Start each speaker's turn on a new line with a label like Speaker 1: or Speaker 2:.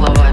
Speaker 1: слова